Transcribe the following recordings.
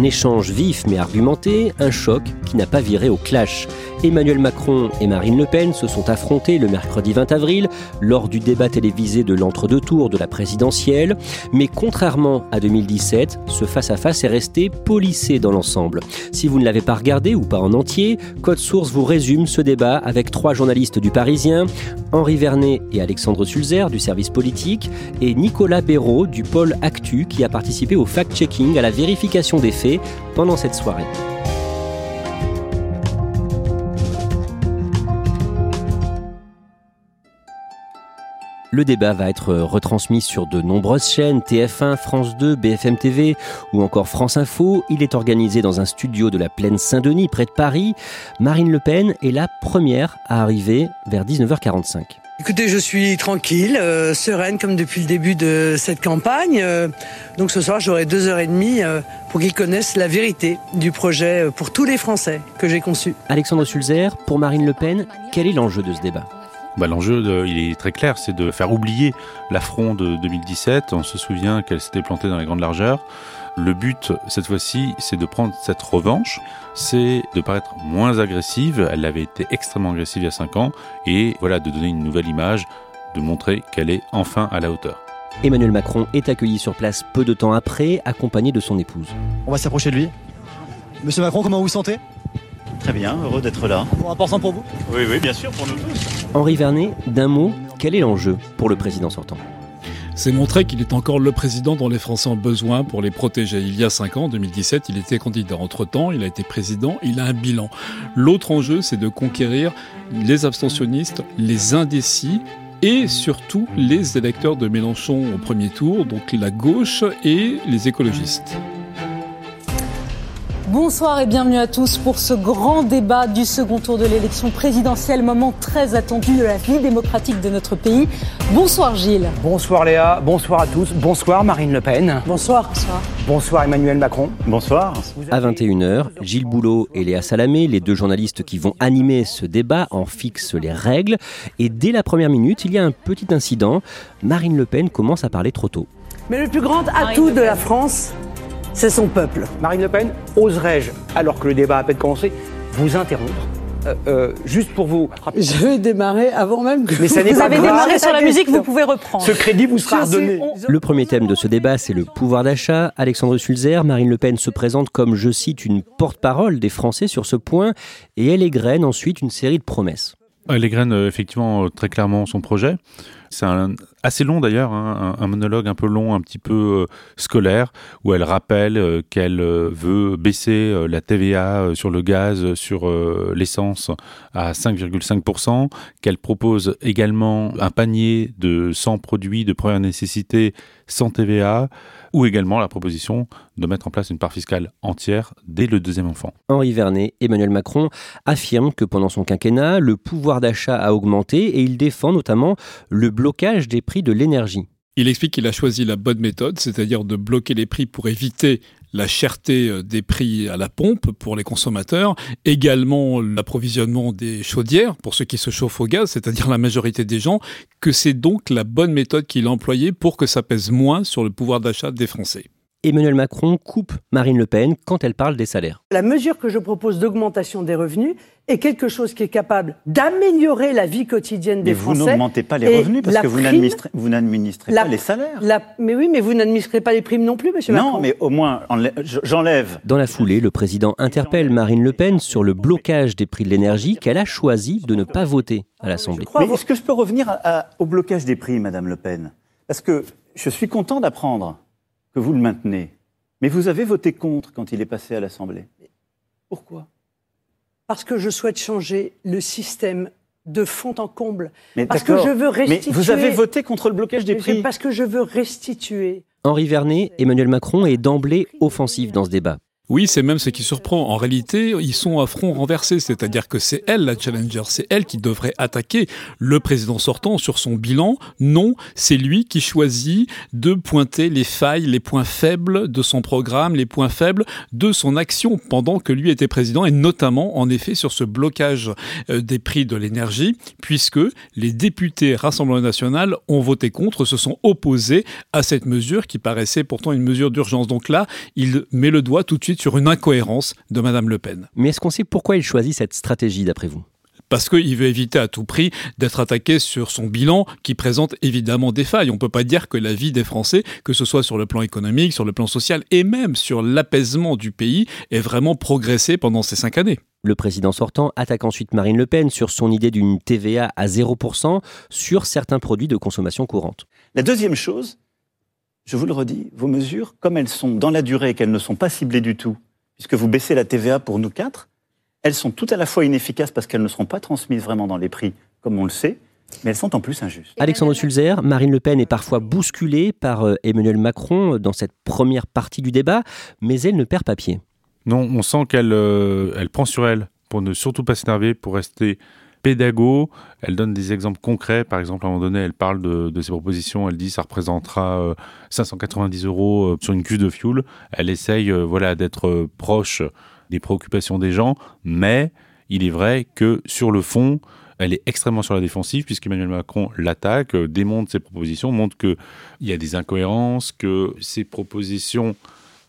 Un échange vif mais argumenté, un choc qui n'a pas viré au clash. Emmanuel Macron et Marine Le Pen se sont affrontés le mercredi 20 avril lors du débat télévisé de l'entre-deux tours de la présidentielle, mais contrairement à 2017, ce face-à-face est resté polissé dans l'ensemble. Si vous ne l'avez pas regardé ou pas en entier, Code Source vous résume ce débat avec trois journalistes du Parisien, Henri Vernet et Alexandre Sulzer du service politique et Nicolas Béraud du pôle Actu qui a participé au fact-checking, à la vérification des faits pendant cette soirée. Le débat va être retransmis sur de nombreuses chaînes, TF1, France 2, BFM TV ou encore France Info. Il est organisé dans un studio de la plaine Saint-Denis, près de Paris. Marine Le Pen est la première à arriver vers 19h45. Écoutez, je suis tranquille, euh, sereine comme depuis le début de cette campagne. Euh, donc ce soir, j'aurai deux heures et demie euh, pour qu'ils connaissent la vérité du projet pour tous les Français que j'ai conçu. Alexandre Sulzer, pour Marine Le Pen, quel est l'enjeu de ce débat? Bah, L'enjeu, il est très clair, c'est de faire oublier l'affront de 2017. On se souvient qu'elle s'était plantée dans les grandes largeurs. Le but, cette fois-ci, c'est de prendre cette revanche, c'est de paraître moins agressive. Elle avait été extrêmement agressive il y a cinq ans, et voilà, de donner une nouvelle image, de montrer qu'elle est enfin à la hauteur. Emmanuel Macron est accueilli sur place peu de temps après, accompagné de son épouse. On va s'approcher de lui. Monsieur Macron, comment vous vous sentez? Très bien, heureux d'être là. Bon, important pour vous? Oui, oui, bien sûr, pour nous tous. Henri Vernet, d'un mot, quel est l'enjeu pour le président sortant? C'est montrer qu'il est encore le président dont les Français ont besoin pour les protéger. Il y a cinq ans, en 2017, il était candidat. Entre-temps, il a été président, il a un bilan. L'autre enjeu, c'est de conquérir les abstentionnistes, les indécis et surtout les électeurs de Mélenchon au premier tour, donc la gauche et les écologistes. Bonsoir et bienvenue à tous pour ce grand débat du second tour de l'élection présidentielle, moment très attendu de la vie démocratique de notre pays. Bonsoir Gilles. Bonsoir Léa, bonsoir à tous, bonsoir Marine Le Pen, Bonsoir. Bonsoir. bonsoir Emmanuel Macron. Bonsoir. À 21h, Gilles Boulot et Léa Salamé, les deux journalistes qui vont animer ce débat, en fixent les règles. Et dès la première minute, il y a un petit incident. Marine Le Pen commence à parler trop tôt. Mais le plus grand atout de la France, c'est son peuple. Marine Le Pen, oserais-je, alors que le débat a à peine commencé, vous interrompre Euh, euh, Juste pour vous rappeler. Je vais démarrer avant même que Mais ça n'est Vous pas avez grave. démarré sur la musique, vous pouvez reprendre. Ce crédit vous sera redonné. Le premier thème de ce débat, c'est le pouvoir d'achat. Alexandre Sulzer, Marine Le Pen se présente comme, je cite, une porte-parole des Français sur ce point et elle égrène ensuite une série de promesses. Elle égrène euh, effectivement très clairement son projet. C'est assez long d'ailleurs, hein, un, monologue un peu long, un petit peu euh, scolaire, où elle rappelle euh, qu'elle euh, veut baisser la TVA sur le gaz, sur l'essence à 5,5%, qu'elle propose également un panier de 100 produits de première nécessité sans TVA, ou également la proposition de mettre en place une part fiscale entière dès le deuxième enfant. Henri Vernet, Emmanuel Macron affirment que pendant son quinquennat, le pouvoir d'achat a augmenté et il défend notamment le blocage des prix de l'énergie. Il explique qu'il a choisi la bonne méthode, c'est-à-dire de bloquer les prix pour éviter la cherté euh, des prix à la pompe pour les consommateurs, également l'approvisionnement des chaudières pour ceux qui se chauffent au gaz, c'est-à-dire la majorité des gens, que c'est donc la bonne méthode qu'il a employée pour que ça pèse moins sur le pouvoir d'achat des Français. Emmanuel Macron coupe Marine Le Pen quand elle parle des salaires. La mesure que je propose d'augmentation des revenus est quelque chose qui est capable d'améliorer la vie quotidienne des mais vous Français. n'augmentez pas les revenus parce que vous n'administrez vous n'administrez la- pas les salaires. la- mais oui, mais vous n'administrez pas les primes non plus, monsieur Macron. Non, mais au moins, enlè- j'enlève. Dans la foulée, le président interpelle Marine Le Pen sur le blocage des prix de l'énergie qu'elle a choisi de ne pas voter à l'Assemblée. Mais vous- est-ce que je peux revenir à- à- au blocage des prix, Madame Le Pen? Parce que je suis content d'apprendre que vous le maintenez. Mais vous avez voté contre quand il est passé à l'Assemblée. Pourquoi? Parce que je souhaite changer le système de fond en comble. Mais Parce que d'accord, je veux Mais restituer. vous avez voté contre le blocage des Mais prix. Parce que je veux restituer. Henri Vernet, Emmanuel Macron est d'emblée offensif dans ce débat. Oui, c'est même ce qui surprend. En réalité, ils sont à front renversé, c'est-à-dire que c'est elle la challenger, c'est elle qui devrait attaquer le président sortant sur son bilan. Non, c'est lui qui choisit de pointer les failles, les points faibles de son programme, les points faibles de son action pendant que lui était président, et notamment, en effet, sur ce blocage euh, des prix de l'énergie, puisque les députés Rassemblement national ont voté contre, se sont opposés à cette mesure qui paraissait pourtant une mesure d'urgence. Donc là, il met le doigt tout de suite sur une incohérence de Madame Le Pen. Mais est-ce qu'on sait pourquoi il choisit cette stratégie d'après vous? Parce qu'il veut éviter à tout prix d'être attaqué sur son bilan qui présente évidemment des failles. On ne peut pas dire que la vie des Français, que ce soit sur le plan économique, sur le plan social et même sur l'apaisement du pays, ait vraiment progressé pendant ces cinq années. Le président sortant attaque ensuite Marine Le Pen sur son idée d'une TVA à 0% sur certains produits de consommation courante. La deuxième chose, je vous le redis, vos mesures, comme elles sont dans la durée et qu'elles ne sont pas ciblées du tout, puisque vous baissez la TVA pour nous quatre, elles sont tout à la fois inefficaces parce qu'elles ne seront pas transmises vraiment dans les prix, comme on le sait, mais elles sont en plus injustes. Alexandre Sulzer, Marine Le Pen est parfois bousculée par euh, Emmanuel Macron dans cette première partie du débat, mais elle ne perd pas pied. Non, on sent qu'elle euh, elle prend sur elle pour ne surtout pas s'énerver, pour rester pédago. Elle donne des exemples concrets. Par exemple, à un moment donné, elle parle de, ses propositions. Elle dit ça représentera euh, 590 euros euh, sur une cuve de fuel. Elle essaye euh, voilà, d'être euh, proche des préoccupations des gens, mais il est vrai que sur le fond, elle est extrêmement sur la défensive puisqu'Emmanuel Macron l'attaque, euh, démonte ses propositions, montre qu'il y a des incohérences, que ses propositions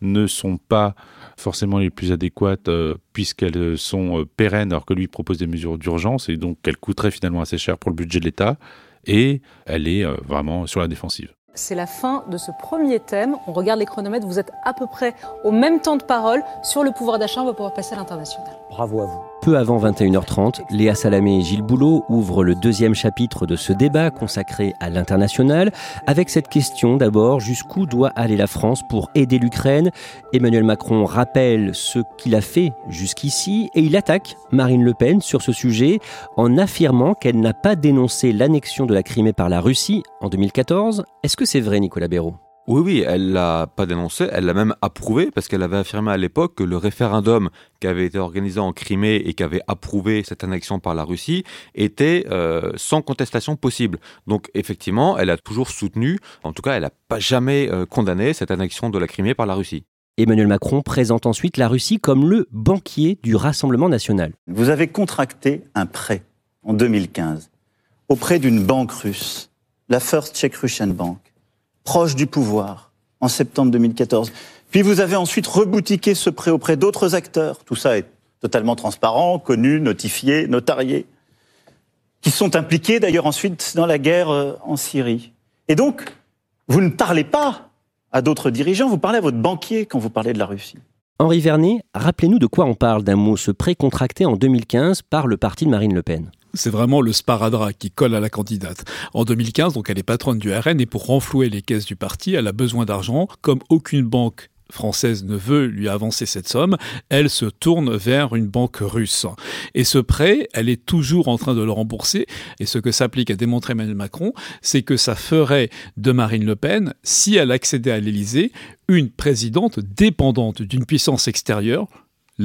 ne sont pas forcément les plus adéquates euh, puisqu'elles sont euh, pérennes alors que lui propose des mesures d'urgence et donc qu'elles coûteraient finalement assez cher pour le budget de l'État et elle est euh, vraiment sur la défensive. C'est la fin de ce premier thème. On regarde les chronomètres. Vous êtes à peu près au même temps de parole sur le pouvoir d'achat. On va pouvoir passer à l'international. Bravo à vous. Peu avant 21h30, Léa Salamé et Gilles Boulot ouvrent le deuxième chapitre de ce débat consacré à l'international, avec cette question d'abord, jusqu'où doit aller la France pour aider l'Ukraine? Emmanuel Macron rappelle ce qu'il a fait jusqu'ici et il attaque Marine Le Pen sur ce sujet en affirmant qu'elle n'a pas dénoncé l'annexion de la Crimée par la Russie en 2014. Est-ce que c'est vrai Nicolas Béraud? Oui, oui, elle l'a pas dénoncé, elle l'a même approuvé parce qu'elle avait affirmé à l'époque que le référendum qui avait été organisé en Crimée et qui avait approuvé cette annexion par la Russie était euh, sans contestation possible. Donc effectivement, elle a toujours soutenu, en tout cas, elle n'a pas jamais euh, condamné cette annexion de la Crimée par la Russie. Emmanuel Macron présente ensuite la Russie comme le banquier du Rassemblement national. Vous avez contracté un prêt en 2015 auprès d'une banque russe, la First Czech Russian Bank, proche du pouvoir, en septembre 2014. Puis vous avez ensuite reboutiqué ce prêt auprès d'autres acteurs. Tout ça est totalement transparent, connu, notifié, notarié, qui sont impliqués d'ailleurs ensuite dans la guerre euh, en Syrie. Et donc, vous ne parlez pas à d'autres dirigeants, vous parlez à votre banquier quand vous parlez de la Russie. Henri Vernet, rappelez-nous de quoi on parle d'un mot, ce prêt contracté en 2015 par le parti de Marine Le Pen. C'est vraiment le sparadrap qui colle à la candidate. En 2015, donc elle est patronne du RN et pour renflouer les caisses du parti, elle a besoin d'argent. Comme aucune banque française ne veut lui avancer cette somme, elle se tourne vers une banque russe. Et ce prêt, elle est toujours en train de le rembourser. Et ce que s'applique à démontrer Emmanuel Macron, c'est que ça ferait de Marine Le Pen, si elle accédait à l'Élysée, une présidente dépendante d'une puissance extérieure,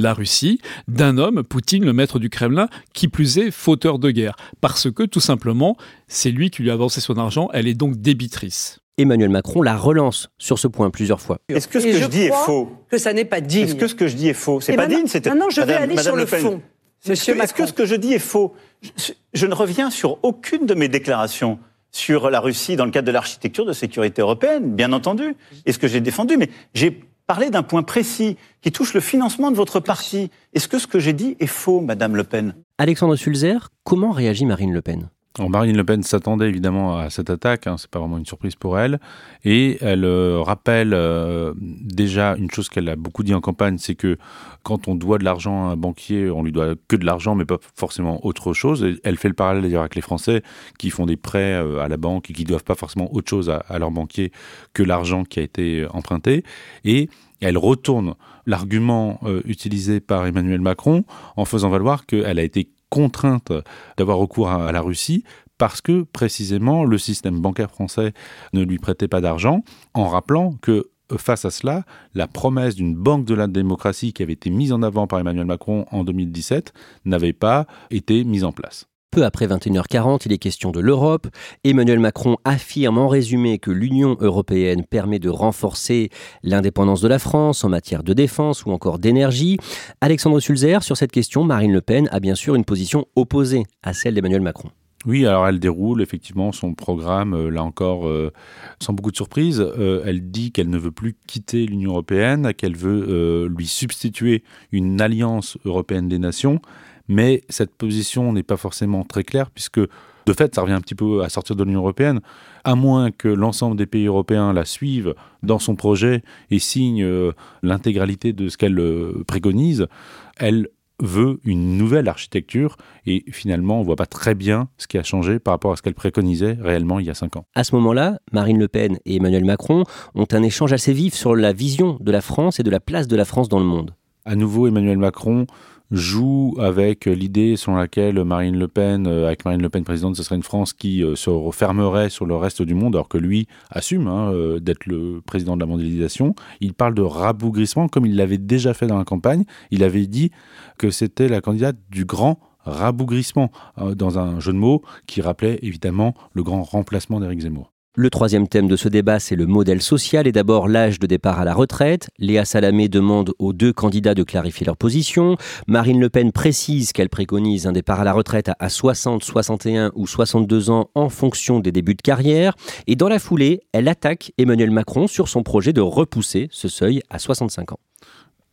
la Russie, d'un homme, Poutine, le maître du Kremlin, qui plus est fauteur de guerre. Parce que, tout simplement, c'est lui qui lui a avancé son argent, elle est donc débitrice. Emmanuel Macron la relance sur ce point plusieurs fois. Est-ce que ce Et que je, dis est faux Que ça n'est pas digne. Est-ce que ce que je dis est faux C'est Et pas maintenant- digne. c'était- maintenant, je vais aller Madame sur le Pen. fond, Est-ce monsieur que, est-ce que ce que je dis est faux je, je ne reviens sur aucune de mes déclarations sur la Russie dans le cadre de l'architecture de sécurité européenne, bien entendu, et ce que j'ai défendu, mais j'ai parlé d'un point précis qui touche le financement de votre parti. Est-ce que ce que j'ai dit est faux, Madame Le Pen? Alexandre Sulzer, comment réagit Marine Le Pen? Marine Le Pen s'attendait évidemment à cette attaque, hein, c'est pas vraiment une surprise pour elle, et elle euh, rappelle euh, déjà une chose qu'elle a beaucoup dit en campagne, c'est que quand on doit de l'argent à un banquier, on lui doit que de l'argent, mais pas forcément autre chose. elle fait le parallèle d'ailleurs avec les Français qui font des prêts euh, à la banque et qui ne doivent pas forcément autre chose à, à leur banquier que l'argent qui a été emprunté, et elle retourne l'argument utilisé par Emmanuel Macron en faisant valoir qu'elle a été contrainte d'avoir recours à, la Russie parce que précisément le système bancaire français ne lui prêtait pas d'argent, en rappelant que face à cela, la promesse d'une banque de la démocratie qui avait été mise en avant par Emmanuel Macron en 2017 n'avait pas été mise en place. Peu après 21h40, il est question de l'Europe. Emmanuel Macron affirme en résumé que l'Union européenne permet de renforcer l'indépendance de la France en matière de défense ou encore d'énergie. Alexandre Sulzer, sur cette question, Marine Le Pen a bien sûr une position opposée à celle d'Emmanuel Macron. Oui, alors elle déroule effectivement son programme, euh, là encore, euh, sans beaucoup de surprise. Euh, elle dit qu'elle ne veut plus quitter l'Union européenne, qu'elle veut lui substituer une alliance européenne des nations. Mais cette position n'est pas forcément très claire puisque de fait, ça revient un petit peu à sortir de l'Union européenne, à moins que l'ensemble des pays européens la suivent dans son projet et signent euh, l'intégralité de ce qu'elle euh, préconise, elle veut une nouvelle architecture et finalement on voit pas très bien ce qui a changé par rapport à ce qu'elle préconisait réellement il y a cinq ans. À ce moment-là, Marine Le Pen et Emmanuel Macron ont un échange assez vif sur la vision de la France et de la place de la France dans le monde. À nouveau, Emmanuel Macron joue avec l'idée selon laquelle Marine Le Pen, euh, avec Marine Le Pen présidente, ce serait une France qui euh, se refermerait sur le reste du monde, alors que lui assume hein, euh, d'être le président de la mondialisation. Il parle de rabougrissement, comme il l'avait déjà fait dans la campagne. Il avait dit que c'était la candidate du grand rabougrissement, dans un jeu de mots qui rappelait évidemment le grand remplacement d'Éric Zemmour. Le troisième thème de ce débat, c'est le modèle social et d'abord l'âge de départ à la retraite. Léa Salamé demande aux deux candidats de clarifier leur position. Marine Le Pen précise qu'elle préconise un départ à la retraite à 60, 61 ou 62 ans en fonction des débuts de carrière. Et dans la foulée, elle attaque Emmanuel Macron sur son projet de repousser ce seuil à 65 ans.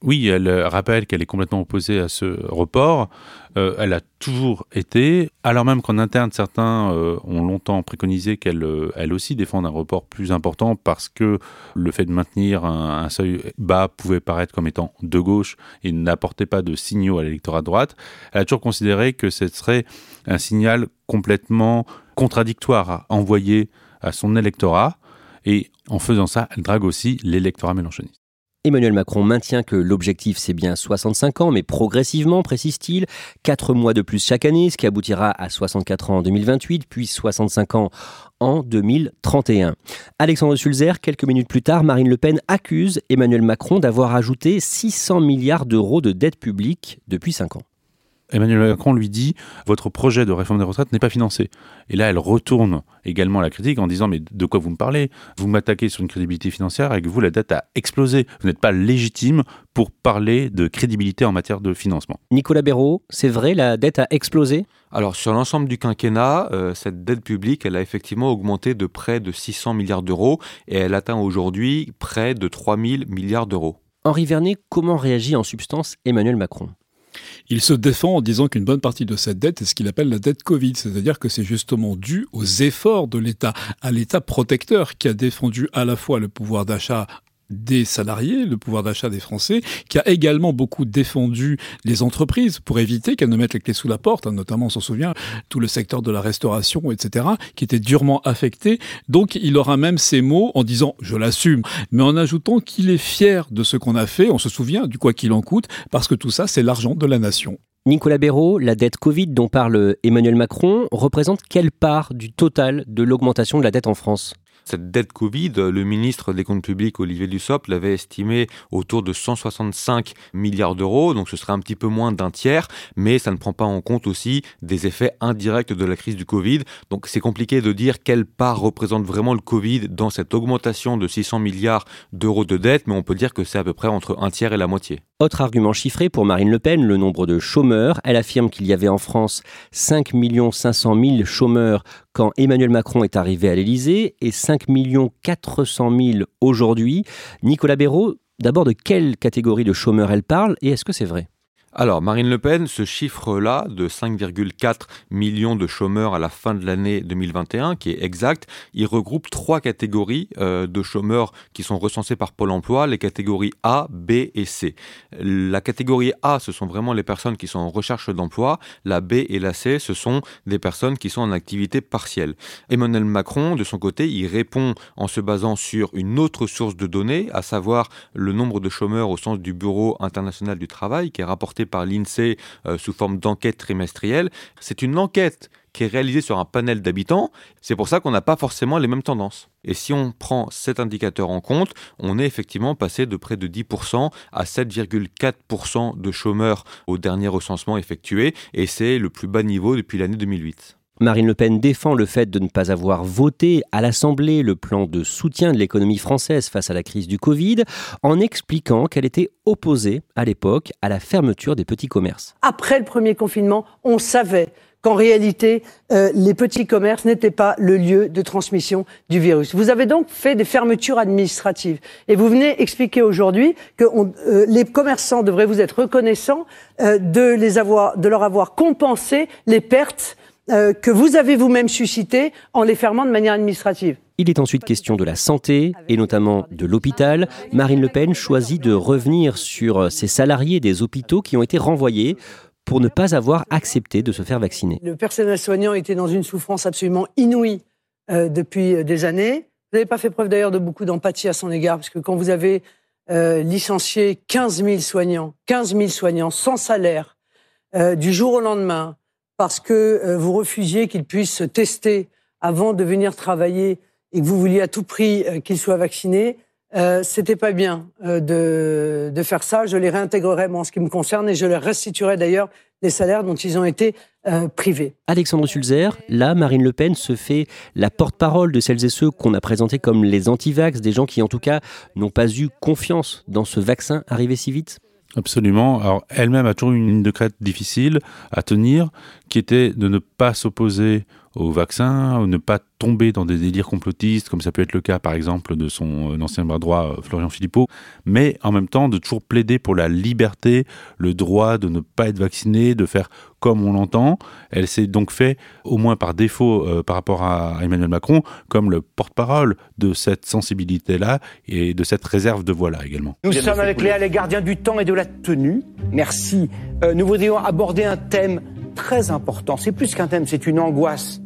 Oui, elle euh, rappelle qu'elle est complètement opposée à ce report. Euh, elle a toujours été, alors même qu'en interne, certains euh, ont longtemps préconisé qu'elle elle aussi défende un report plus important parce que le fait de maintenir un, seuil bas pouvait paraître comme étant de gauche et n'apportait pas de signaux à l'électorat de droite. Elle a toujours considéré que ce serait un signal complètement contradictoire à envoyer à son électorat. Et en faisant ça, elle drague aussi l'électorat mélenchoniste. Emmanuel Macron maintient que l'objectif c'est bien 65 ans, mais progressivement, précise-t-il, 4 mois de plus chaque année, ce qui aboutira à 64 ans en 2028, puis 65 ans en 2031. Alexandre Sulzer, quelques minutes plus tard, Marine Le Pen accuse Emmanuel Macron d'avoir ajouté 600 milliards d'euros de dette publique depuis 5 ans. Emmanuel Macron lui dit votre projet de réforme des retraites n'est pas financé. Et là, elle retourne également la critique en disant mais de quoi vous me parlez? Vous m'attaquez sur une crédibilité financière avec vous la dette a explosé. Vous n'êtes pas légitime pour parler de crédibilité en matière de financement. Nicolas Béraud, c'est vrai, la dette a explosé? Alors sur l'ensemble du quinquennat, euh, cette dette publique, elle a effectivement augmenté de près de 600 milliards d'euros et elle atteint aujourd'hui près de 3000 milliards d'euros. Henri Vernet, comment réagit en substance Emmanuel Macron? Il se défend en disant qu'une bonne partie de cette dette est ce qu'il appelle la dette Covid, c'est-à-dire que c'est justement dû aux efforts de l'État, à l'État protecteur qui a défendu à la fois le pouvoir d'achat des salariés, le pouvoir d'achat des Français, qui a également beaucoup défendu les entreprises pour éviter qu'elles ne mettent les clés sous la porte, hein, notamment on s'en souvient, tout le secteur de la restauration, etc., qui était durement affecté. Donc il aura même ces mots en disant je l'assume, mais en ajoutant qu'il est fier de ce qu'on a fait, on se souvient du quoi qu'il en coûte, parce que tout ça c'est l'argent de la nation. Nicolas Béraud, la dette Covid dont parle Emmanuel Macron représente quelle part du total de l'augmentation de la dette en France? Cette dette Covid, le ministre des Comptes publics, Olivier Dussopt, l'avait estimé autour de 165 milliards d'euros, donc ce serait un petit peu moins d'un tiers, mais ça ne prend pas en compte aussi des effets indirects de la crise du Covid. Donc c'est compliqué de dire quelle part représente vraiment le Covid dans cette augmentation de 600 milliards d'euros de dette, mais on peut dire que c'est à peu près entre un tiers et la moitié. Autre argument chiffré pour Marine Le Pen, le nombre de chômeurs. Elle affirme qu'il y avait en France 5 500 000 chômeurs quand Emmanuel Macron est arrivé à l'Élysée et 5 400 000 aujourd'hui. Nicolas Béraud, d'abord de quelle catégorie de chômeurs elle parle et est-ce que c'est vrai? Alors, Marine Le Pen, ce chiffre-là de 5,4 millions de chômeurs à la fin de l'année 2021, qui est exact, il regroupe trois catégories euh, de chômeurs qui sont recensés par Pôle emploi, les catégories A, B et C. La catégorie A, ce sont vraiment les personnes qui sont en recherche d'emploi. La B et la C, ce sont des personnes qui sont en activité partielle. Emmanuel Macron, de son côté, il répond en se basant sur une autre source de données, à savoir le nombre de chômeurs au sens du Bureau international du travail, qui est rapporté par l'INSEE euh, sous forme d'enquête trimestrielle. C'est une enquête qui est réalisée sur un panel d'habitants. C'est pour ça qu'on n'a pas forcément les mêmes tendances. Et si on prend cet indicateur en compte, on est effectivement passé de près de 10% à 7,4% de chômeurs au dernier recensement effectué, et c'est le plus bas niveau depuis l'année 2008. Marine Le Pen défend le fait de ne pas avoir voté à l'Assemblée le plan de soutien de l'économie française face à la crise du Covid, en expliquant qu'elle était opposée à l'époque à la fermeture des petits commerces. Après le premier confinement, on savait qu'en réalité, euh, les petits commerces n'étaient pas le lieu de transmission du virus. Vous avez donc fait des fermetures administratives. Et vous venez expliquer aujourd'hui que euh, les commerçants devraient vous être reconnaissants euh, de, les avoir, de leur avoir compensé les pertes euh, que vous avez vous-même suscité en les fermant de manière administrative. Il est ensuite question de la santé et notamment de l'hôpital. Marine Le Pen choisit de revenir sur ces salariés des hôpitaux qui ont été renvoyés pour ne pas avoir accepté de se faire vacciner. Le personnel soignant était dans une souffrance absolument inouïe euh, depuis euh, des années. Vous n'avez pas fait preuve d'ailleurs de beaucoup d'empathie à son égard, parce que quand vous avez licencié 15 000 soignants, 15 000 soignants sans salaire, du jour au lendemain, parce que euh, vous refusiez qu'il puisse se tester avant de venir travailler et que vous vouliez à tout prix euh, qu'il soit vacciné, euh, c'était pas bien euh, de, faire ça. Je les réintégrerai, moi, en ce qui me concerne, et je leur restituerai d'ailleurs les salaires dont ils ont été privés. Alexandre Sulzer, là, Marine Le Pen se fait la porte-parole de celles et ceux qu'on a présentés comme les anti-vax, des gens qui, en tout cas, n'ont pas eu confiance dans ce vaccin arrivé si vite Absolument. Alors, elle-même a toujours une ligne de crête difficile à tenir, qui était de ne pas s'opposer au vaccin, ne pas tomber dans des délires complotistes, comme ça peut être le cas par exemple de son euh, ancien bras droit euh, Florian Philippot, mais en même temps de toujours plaider pour la liberté, le droit de ne pas être vacciné, de faire comme on l'entend. Elle s'est donc fait, au moins par défaut euh, par rapport à Emmanuel Macron, comme le porte-parole de cette sensibilité-là et de cette réserve de voix-là également. Nous sommes avec Léa les gardiens du temps et de la tenue. Merci. nous voudrions aborder un thème très important. C'est plus qu'un thème, c'est une angoisse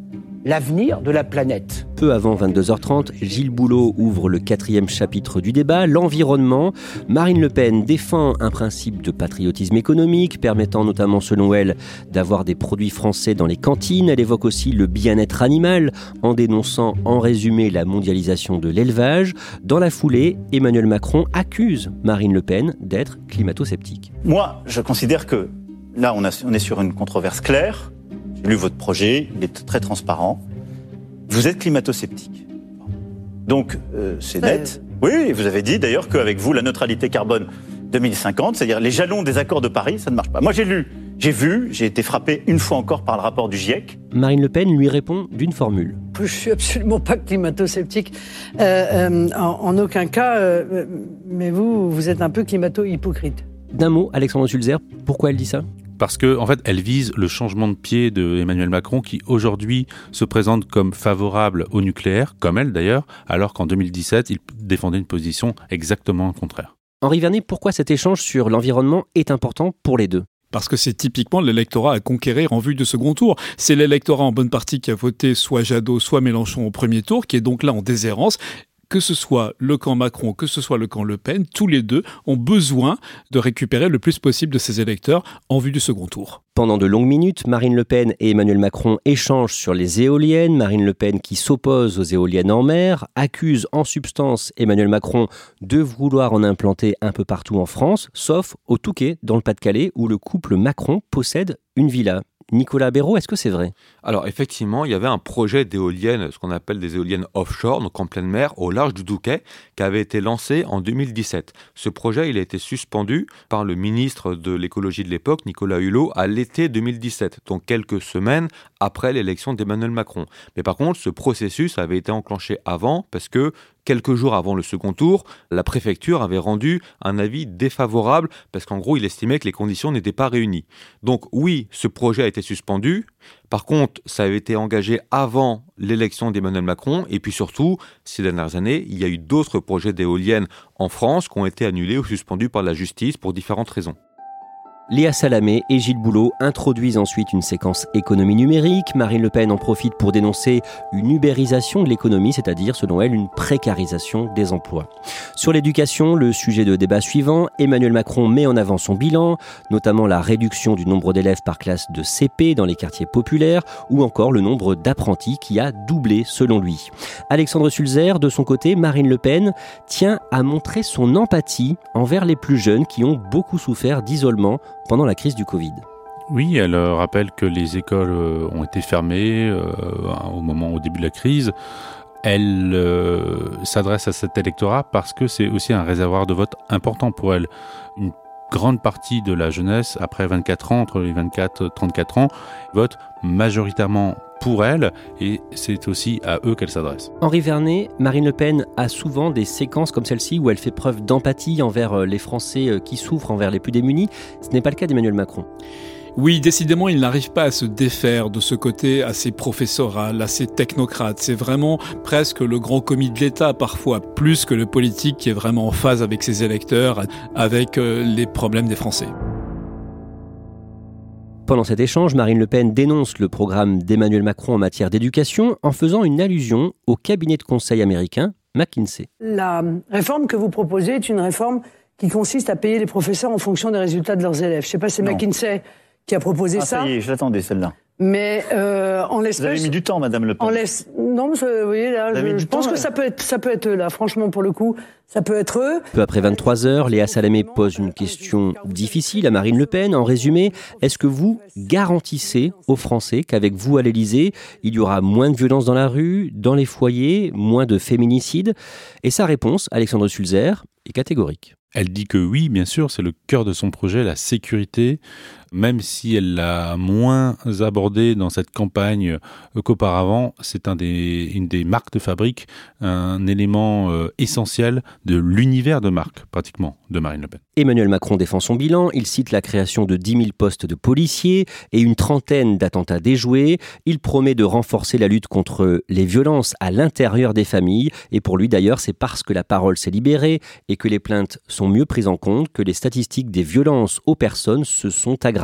l'avenir de la planète. Peu avant 22h30, Gilles Boulot ouvre le quatrième chapitre du débat, l'environnement. Marine Le Pen défend un principe de patriotisme économique, permettant notamment, selon elle, d'avoir des produits français dans les cantines. Elle évoque aussi le bien-être animal, en dénonçant en résumé la mondialisation de l'élevage. Dans la foulée, Emmanuel Macron accuse Marine Le Pen d'être climato-sceptique. Moi, je considère que là, on, on est sur une controverse claire j'ai lu votre projet, il est très transparent. Vous êtes climato-sceptique. Donc, euh, c'est net. Oui, vous avez dit d'ailleurs qu'avec vous, la neutralité carbone 2050, c'est-à-dire les jalons des accords de Paris, ça ne marche pas. Moi, j'ai lu, j'ai vu, j'ai été frappé une fois encore par le rapport du GIEC. Marine Le Pen lui répond d'une formule. Je suis absolument pas climato-sceptique, euh, euh, en, aucun cas, mais vous, vous êtes un peu climato-hypocrite. D'un mot, Alexandre Sulzer, pourquoi elle dit ça? Parce que en fait, elle vise le changement de pied de Emmanuel Macron, qui aujourd'hui se présente comme favorable au nucléaire, comme elle d'ailleurs, alors qu'en 2017, il défendait une position exactement contraire. Henri Vernet, pourquoi cet échange sur l'environnement est important pour les deux? Parce que c'est typiquement l'électorat à conquérir en vue de second tour. C'est l'électorat en bonne partie qui a voté soit Jadot, soit Mélenchon au premier tour, qui est donc là en déshérence que ce soit le camp Macron, que ce soit le camp Le Pen, tous les deux ont besoin de récupérer le plus possible de ces électeurs en vue du second tour. Pendant de longues minutes, Marine Le Pen et Emmanuel Macron échangent sur les éoliennes. Marine Le Pen, qui s'oppose aux éoliennes en mer, accuse en substance Emmanuel Macron de vouloir en implanter un peu partout en France, sauf au Touquet, dans le Pas-de-Calais, où le couple Macron possède une villa. Nicolas Béraud, est-ce que c'est vrai? Alors effectivement, il y avait un projet d'éoliennes, ce qu'on appelle des éoliennes offshore, donc en pleine mer, au large du Douquet, qui avait été lancé en 2017. Ce projet, il a été suspendu par le ministre de l'écologie de l'époque, Nicolas Hulot, à l'été 2017, donc quelques semaines après l'élection d'Emmanuel Macron. Mais par contre, ce processus avait été enclenché avant parce que quelques jours avant le second tour, la préfecture avait rendu un avis défavorable parce qu'en gros, il estimait que les conditions n'étaient pas réunies. Donc oui, ce projet a été suspendu. Par contre, ça avait été engagé avant l'élection d'Emmanuel Macron. Et puis surtout, ces dernières années, il y a eu d'autres projets d'éoliennes en France qui ont été annulés ou suspendus par la justice pour différentes raisons. Léa Salamé et Gilles Boulot introduisent ensuite une séquence économie numérique. Marine Le Pen en profite pour dénoncer une ubérisation de l'économie, c'est-à-dire, selon elle, une précarisation des emplois. Sur l'éducation, le sujet de débat suivant, Emmanuel Macron met en avant son bilan, notamment la réduction du nombre d'élèves par classe de CP dans les quartiers populaires, ou encore le nombre d'apprentis qui a doublé selon lui. Alexandre Sulzer, de son côté, Marine Le Pen tient à montrer son empathie envers les plus jeunes qui ont beaucoup souffert d'isolement pendant la crise du Covid. Oui, elle euh, rappelle que les écoles euh, ont été fermées euh, au moment au début de la crise. Elle s'adresse à cet électorat parce que c'est aussi un réservoir de vote important pour elle. Une grande partie de la jeunesse, après 24 ans, entre les 24 et 34 ans, vote majoritairement pour elle et c'est aussi à eux qu'elle s'adresse. Henri Vernet, Marine Le Pen a souvent des séquences comme celle-ci où elle fait preuve d'empathie envers euh, les Français euh, qui souffrent, envers les plus démunis. Ce n'est pas le cas d'Emmanuel Macron. Oui, décidément, il n'arrive pas à se défaire de ce côté assez professoral, assez technocrate. C'est vraiment presque le grand commis de l'État, parfois, plus que le politique qui est vraiment en phase avec ses électeurs, avec euh, les problèmes des Français. Pendant cet échange, Marine Le Pen dénonce le programme d'Emmanuel Macron en matière d'éducation en faisant une allusion au cabinet de conseil américain McKinsey. La réforme que vous proposez est une réforme qui consiste à payer les professeurs en fonction des résultats de leurs élèves. Je ne sais pas si c'est McKinsey qui a proposé ah, ça. Ça y est, je l'attendais celle-là. Mais euh, en l'espèce. Vous avez mis du temps, Madame Le Pen. En. Non, mais vous voyez là, je, je pense que ça peut être, ça peut être eux là. Franchement, pour le coup, ça peut être eux. Peu après 23 heures, Léa Salamé pose une question difficile à Marine Le Pen. En résumé, est-ce que vous garantissez aux Français qu'avec vous à l'Élysée, il y aura moins de violence dans la rue, dans les foyers, moins de féminicides? Et sa réponse, Alexandre Sulzer, est catégorique. Elle dit que oui, bien sûr, c'est le cœur de son projet, la sécurité, même si elle l'a moins abordé dans cette campagne euh, qu'auparavant, c'est une des marques de fabrique, un élément euh, essentiel de l'univers de marque, pratiquement, de Marine Le Pen. Emmanuel Macron défend son bilan, il cite la création de 10 000 postes de policiers et une trentaine d'attentats déjoués, il promet de renforcer la lutte contre les violences à l'intérieur des familles, et pour lui d'ailleurs c'est parce que la parole s'est libérée et que les plaintes sont mieux prises en compte que les statistiques des violences aux personnes se sont aggravées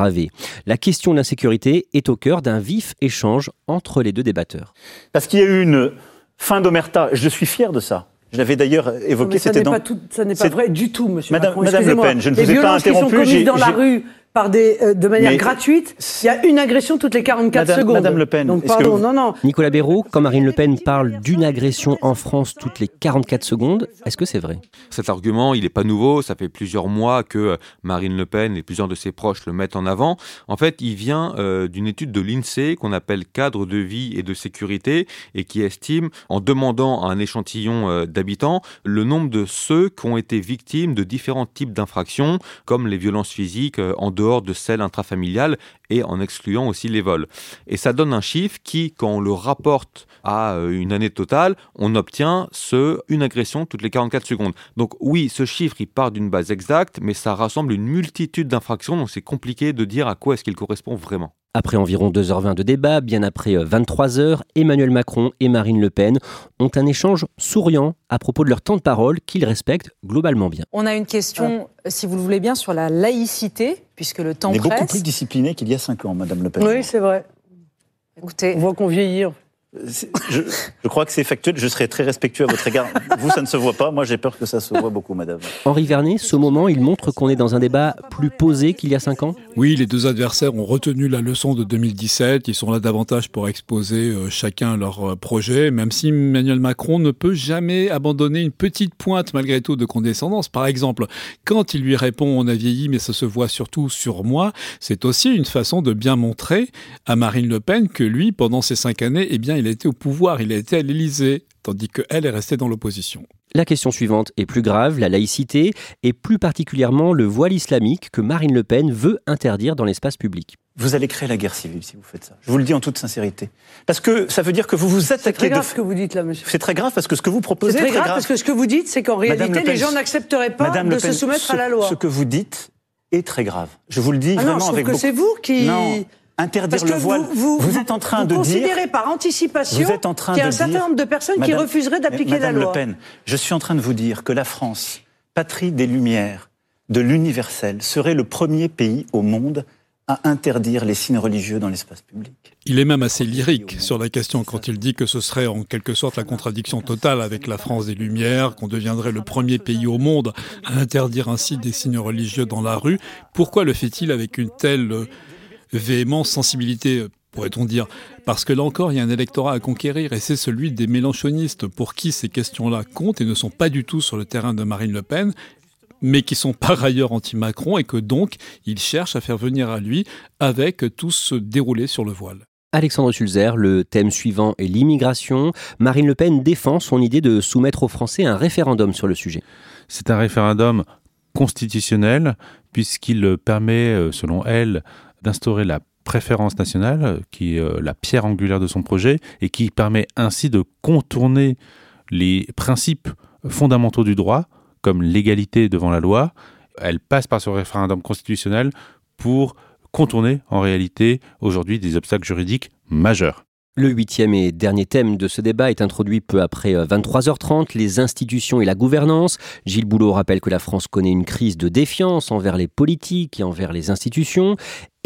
la question de l'insécurité est au cœur d'un vif échange entre les deux débatteurs. Parce qu'il y a eu une fin d'omerta, je suis fier de ça. Je l'avais d'ailleurs évoqué. Ça n'est pas, ça n'est pas vrai du tout, monsieur Madame, Macron. Madame Le Pen, je ne vous ai pas interrompu. Qui sont commises dans la rue par des, euh, de manière gratuite, il y a une agression toutes les 44 Madame, secondes. Madame Le Pen, Donc pardon, vous... non, non. Nicolas Béraud, quand Marine Le Pen parle d'une agression en France toutes les 44 secondes, est-ce que c'est vrai? Cet argument, il n'est pas nouveau. Ça fait plusieurs mois que Marine Le Pen et plusieurs de ses proches le mettent en avant. En fait, il vient euh, d'une étude de l'INSEE qu'on appelle cadre de vie et de sécurité et qui estime, en demandant à un échantillon euh, d'habitants, le nombre de ceux qui ont été victimes de différents types d'infractions, comme les violences physiques euh, en dehors de celles intrafamiliales et en excluant aussi les vols. Et ça donne un chiffre qui, quand on le rapporte à une année totale, on obtient ce une agression toutes les 44 secondes. Donc oui, ce chiffre, il part d'une base exacte, mais ça rassemble une multitude d'infractions, donc c'est compliqué de dire à quoi est-ce qu'il correspond vraiment. Après environ 2h20 de débat, bien après 23h, Emmanuel Macron et Marine Le Pen ont un échange souriant à propos de leur temps de parole qu'ils respectent globalement bien. On a une question, si vous le voulez bien, sur la laïcité, puisque le temps On est presse. beaucoup plus discipliné qu'il y a 5 ans, Madame Le Pen. Oui, c'est vrai. Écoutez, On voit qu'on vieillit. Je, je, crois que c'est factuel. Je serai très respectueux à votre égard. Vous, ça ne se voit pas. Moi, j'ai peur que ça se voit beaucoup, madame. Henri Vernet, ce moment, il montre qu'on est dans un débat plus posé qu'il y a cinq ans Oui, les deux adversaires ont retenu la leçon de 2017. Ils sont là davantage pour exposer euh, chacun leur euh, projet, même si Emmanuel Macron ne peut jamais abandonner une petite pointe, malgré tout, de condescendance. Par exemple, quand il lui répond On a vieilli, mais ça se voit surtout sur moi, c'est aussi une façon de bien montrer à Marine Le Pen que lui, pendant ces cinq années, eh bien, il a été au pouvoir, il a été à l'Élysée, tandis qu'elle est restée dans l'opposition. La question suivante est plus grave, la laïcité, et plus particulièrement le voile islamique que Marine Le Pen veut interdire dans l'espace public. Vous allez créer la guerre civile si vous faites ça. Je vous le dis en toute sincérité. Parce que ça veut dire que vous vous attaquez... C'est très grave ce que vous dites là, monsieur. C'est très grave parce que ce que vous proposez C'est très, grave, parce que ce que vous dites, c'est qu'en réalité, les gens n'accepteraient pas de se soumettre à la loi. Ce que vous dites est très grave. Je vous le dis ah vraiment non, avec que c'est vous qui... Non interdire le voile. Vous, vous, êtes en train de considérez par anticipation vous êtes en train qu'il y a un certain nombre de personnes qui refuseraient d'appliquer la loi. Le Pen, je suis en train de vous dire que la France, patrie des Lumières, de l'universel, serait le premier pays au monde à interdire les signes religieux dans l'espace public. Il est même assez lyrique sur la question quand il dit que ce serait en quelque sorte la contradiction totale avec la France des Lumières, qu'on deviendrait le premier pays au monde à interdire ainsi des signes religieux dans la rue. Pourquoi le fait-il avec une telle véhémence, sensibilité, pourrait-on dire, parce que là encore, il y a un électorat à conquérir, et c'est celui des mélanchonistes, pour qui ces questions-là comptent et ne sont pas du tout sur le terrain de Marine Le Pen, mais qui sont par ailleurs anti-Macron, et que donc, il cherche à faire venir à lui avec tout ce déroulé sur le voile. Alexandre Sulzer, le thème suivant est l'immigration. Marine Le Pen défend son idée de soumettre aux Français un référendum sur le sujet. C'est un référendum constitutionnel puisqu'il permet, euh, selon elle, d'instaurer la préférence nationale, qui est euh, la pierre angulaire de son projet, et qui permet ainsi de contourner les principes fondamentaux du droit, comme l'égalité devant la loi. Elle passe par ce référendum constitutionnel pour contourner en réalité aujourd'hui des obstacles juridiques majeurs. Le huitième et dernier thème de ce débat est introduit peu après 23h30, euh, les institutions et la gouvernance. Gilles Boulot rappelle que la France connaît une crise de défiance envers les politiques et envers les institutions.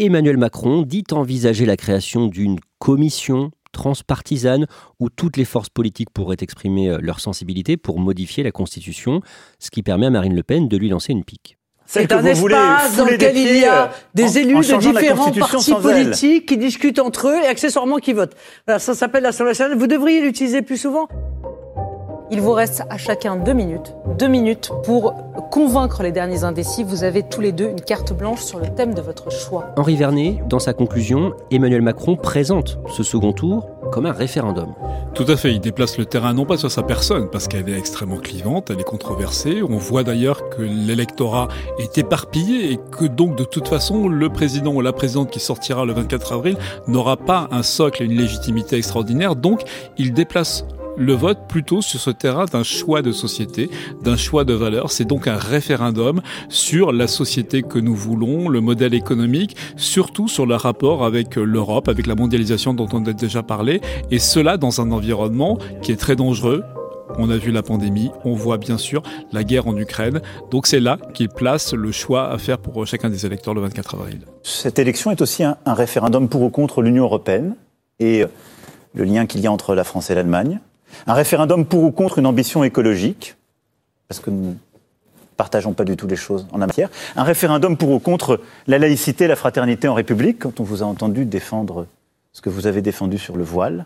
Emmanuel Macron dit envisager la création d'une commission transpartisane où toutes les forces politiques pourraient exprimer euh, leur sensibilité pour modifier la Constitution, ce qui permet à Marine Le Pen de lui lancer une pique. C'est un espace dans lequel il y a des élus de différents partis politiques qui discutent entre eux et accessoirement qui votent. ça s'appelle l'Assemblée nationale. Vous devriez l'utiliser plus souvent. Il vous reste à chacun deux minutes. Deux minutes pour convaincre les derniers indécis. Vous avez tous les deux une carte blanche sur le thème de votre choix. Henri Vernet, dans sa conclusion, Emmanuel Macron présente ce second tour comme un référendum. Tout à fait, il déplace le terrain non pas sur sa personne, parce qu'elle est extrêmement clivante, elle est controversée. On voit d'ailleurs que l'électorat est éparpillé et que donc de toute façon, le président ou la présidente qui sortira le 24 avril n'aura pas un socle et une légitimité extraordinaire. Donc, il déplace le vote plutôt sur ce terrain d'un choix de société, d'un choix de valeurs. C'est donc un référendum sur la société que nous voulons, le modèle économique, surtout sur le rapport avec l'Europe, avec la mondialisation dont on a déjà parlé, et cela dans un environnement qui est très dangereux, on a vu la pandémie, on voit bien sûr la guerre en Ukraine. Donc c'est là qu'il place le choix à faire pour chacun des électeurs le 24 avril. Cette élection est aussi un, un référendum pour ou contre l'Union européenne et le lien qu'il y a entre la France et l'Allemagne. Un référendum pour ou contre une ambition écologique, parce que nous ne partageons pas du tout les choses en la matière. Un référendum pour ou contre la laïcité, la fraternité en République, quand on vous a entendu défendre ce que vous avez défendu sur le voile.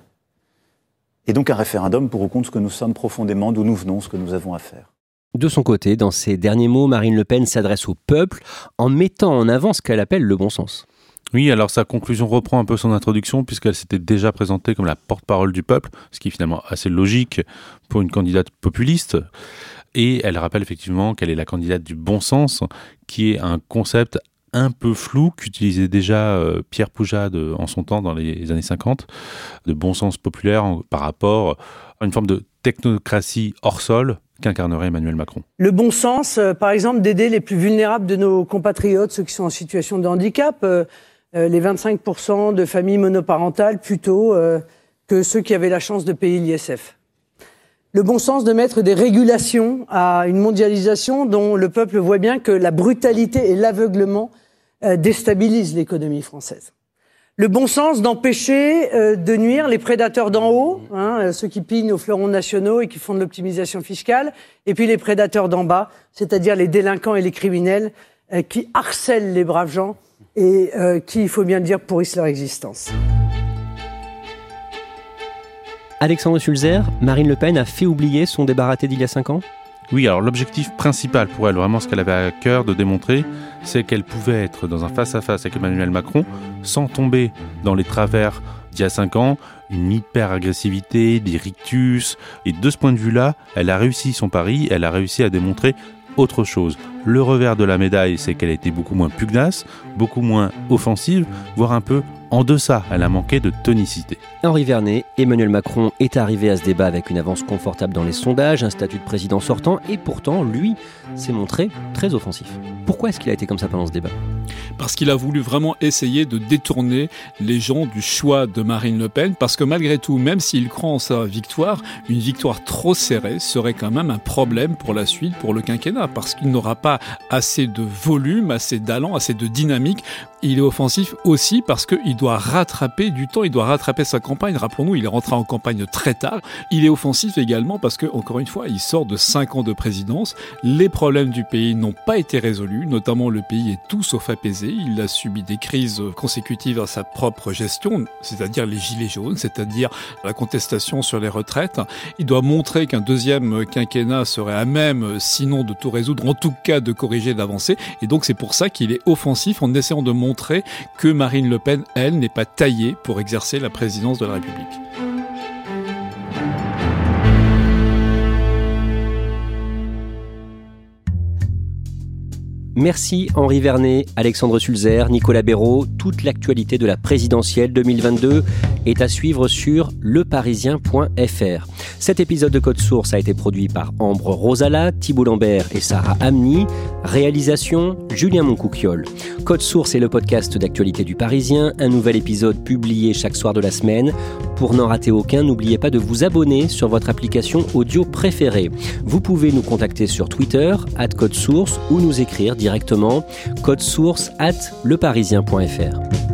Et donc un référendum pour ou contre ce que nous sommes profondément, d'où nous venons, ce que nous avons à faire. De son côté, dans ses derniers mots, Marine Le Pen s'adresse au peuple en mettant en avant ce qu'elle appelle le bon sens. Oui, alors sa conclusion reprend un peu son introduction puisqu'elle s'était déjà présentée comme la porte-parole du peuple, ce qui est finalement assez logique pour une candidate populiste. Et elle rappelle effectivement qu'elle est la candidate du bon sens, qui est un concept un peu flou qu'utilisait déjà euh, Pierre Poujade en son temps dans les années 50, de bon sens populaire par rapport à une forme de technocratie hors sol qu'incarnerait Emmanuel Macron. Le bon sens, euh, par exemple, d'aider les plus vulnérables de nos compatriotes, ceux qui sont en situation de handicap. Euh, euh, les 25% de familles monoparentales plutôt euh, que ceux qui avaient la chance de payer l'ISF. Le bon sens de mettre des régulations à une mondialisation dont le peuple voit bien que la brutalité et l'aveuglement euh, déstabilisent l'économie française. le bon sens d'empêcher euh, de nuire les prédateurs d'en haut, hein, euh, ceux qui pillent nos fleurons nationaux et qui font de l'optimisation fiscale, et puis les prédateurs d'en bas, c'est-à-dire les délinquants et les criminels euh, qui harcèlent les braves gens et qui, il faut bien le dire, pourrissent leur existence. Alexandre Sulzer, Marine Le Pen a fait oublier son débarraté d'il y a 5 ans? Oui, alors l'objectif principal pour elle, vraiment ce qu'elle avait à cœur de démontrer, c'est qu'elle pouvait être dans un face-à-face avec Emmanuel Macron sans tomber dans les travers d'il y a 5 ans, une hyper-agressivité, des rictus. Et de ce point de vue-là, elle a réussi son pari, elle a réussi à démontrer autre chose. Le revers de la médaille, c'est qu'elle été beaucoup moins pugnace, beaucoup moins offensive, voire un peu en deçà, elle a manqué de tonicité. Henri Vernet, Emmanuel Macron est arrivé à ce débat avec une avance confortable dans les sondages, un statut de président sortant, et pourtant, lui, s'est montré très offensif. Pourquoi est-ce qu'il a été comme ça pendant ce débat? Parce qu'il a voulu vraiment essayer de détourner les gens du choix de Marine Le Pen, parce que malgré tout, même s'il croit en sa victoire, une victoire trop serrée serait quand même un problème pour la suite, pour le quinquennat, parce qu'il n'aura pas assez de volume, assez d'allant, assez de dynamique. Il est offensif aussi parce qu'il doit rattraper du temps, il doit rattraper sa campagne. Rappelons-nous, il est rentré en campagne très tard. Il est offensif également parce que, encore une fois, il sort de 5 ans de présidence. Les problèmes du pays n'ont pas été résolus, notamment le pays est tout sauf apaisé. Il a subi des crises consécutives à sa propre gestion, c'est-à-dire les gilets jaunes, c'est-à-dire la contestation sur les retraites. Il doit montrer qu'un deuxième quinquennat serait à même, sinon de tout résoudre, en tout cas de corriger, d'avancer. Et donc c'est pour ça qu'il est offensif en essayant de montrer que Marine Le Pen, elle, n'est pas taillé pour exercer la présidence de la République. Merci Henri Vernet, Alexandre Sulzer, Nicolas Béraud. Toute l'actualité de la présidentielle 2022 est à suivre sur leparisien.fr. Cet épisode de Code Source a été produit par Ambre Rosala, Thibault Lambert et Sarah Amni. Réalisation Julien Moncouquiole. Code Source est le podcast d'actualité du Parisien, un nouvel épisode publié chaque soir de la semaine. Pour n'en rater aucun, n'oubliez pas de vous abonner sur votre application audio préférée. Vous pouvez nous contacter sur Twitter, at Code Source, ou nous écrire directement code source at leparisien.fr.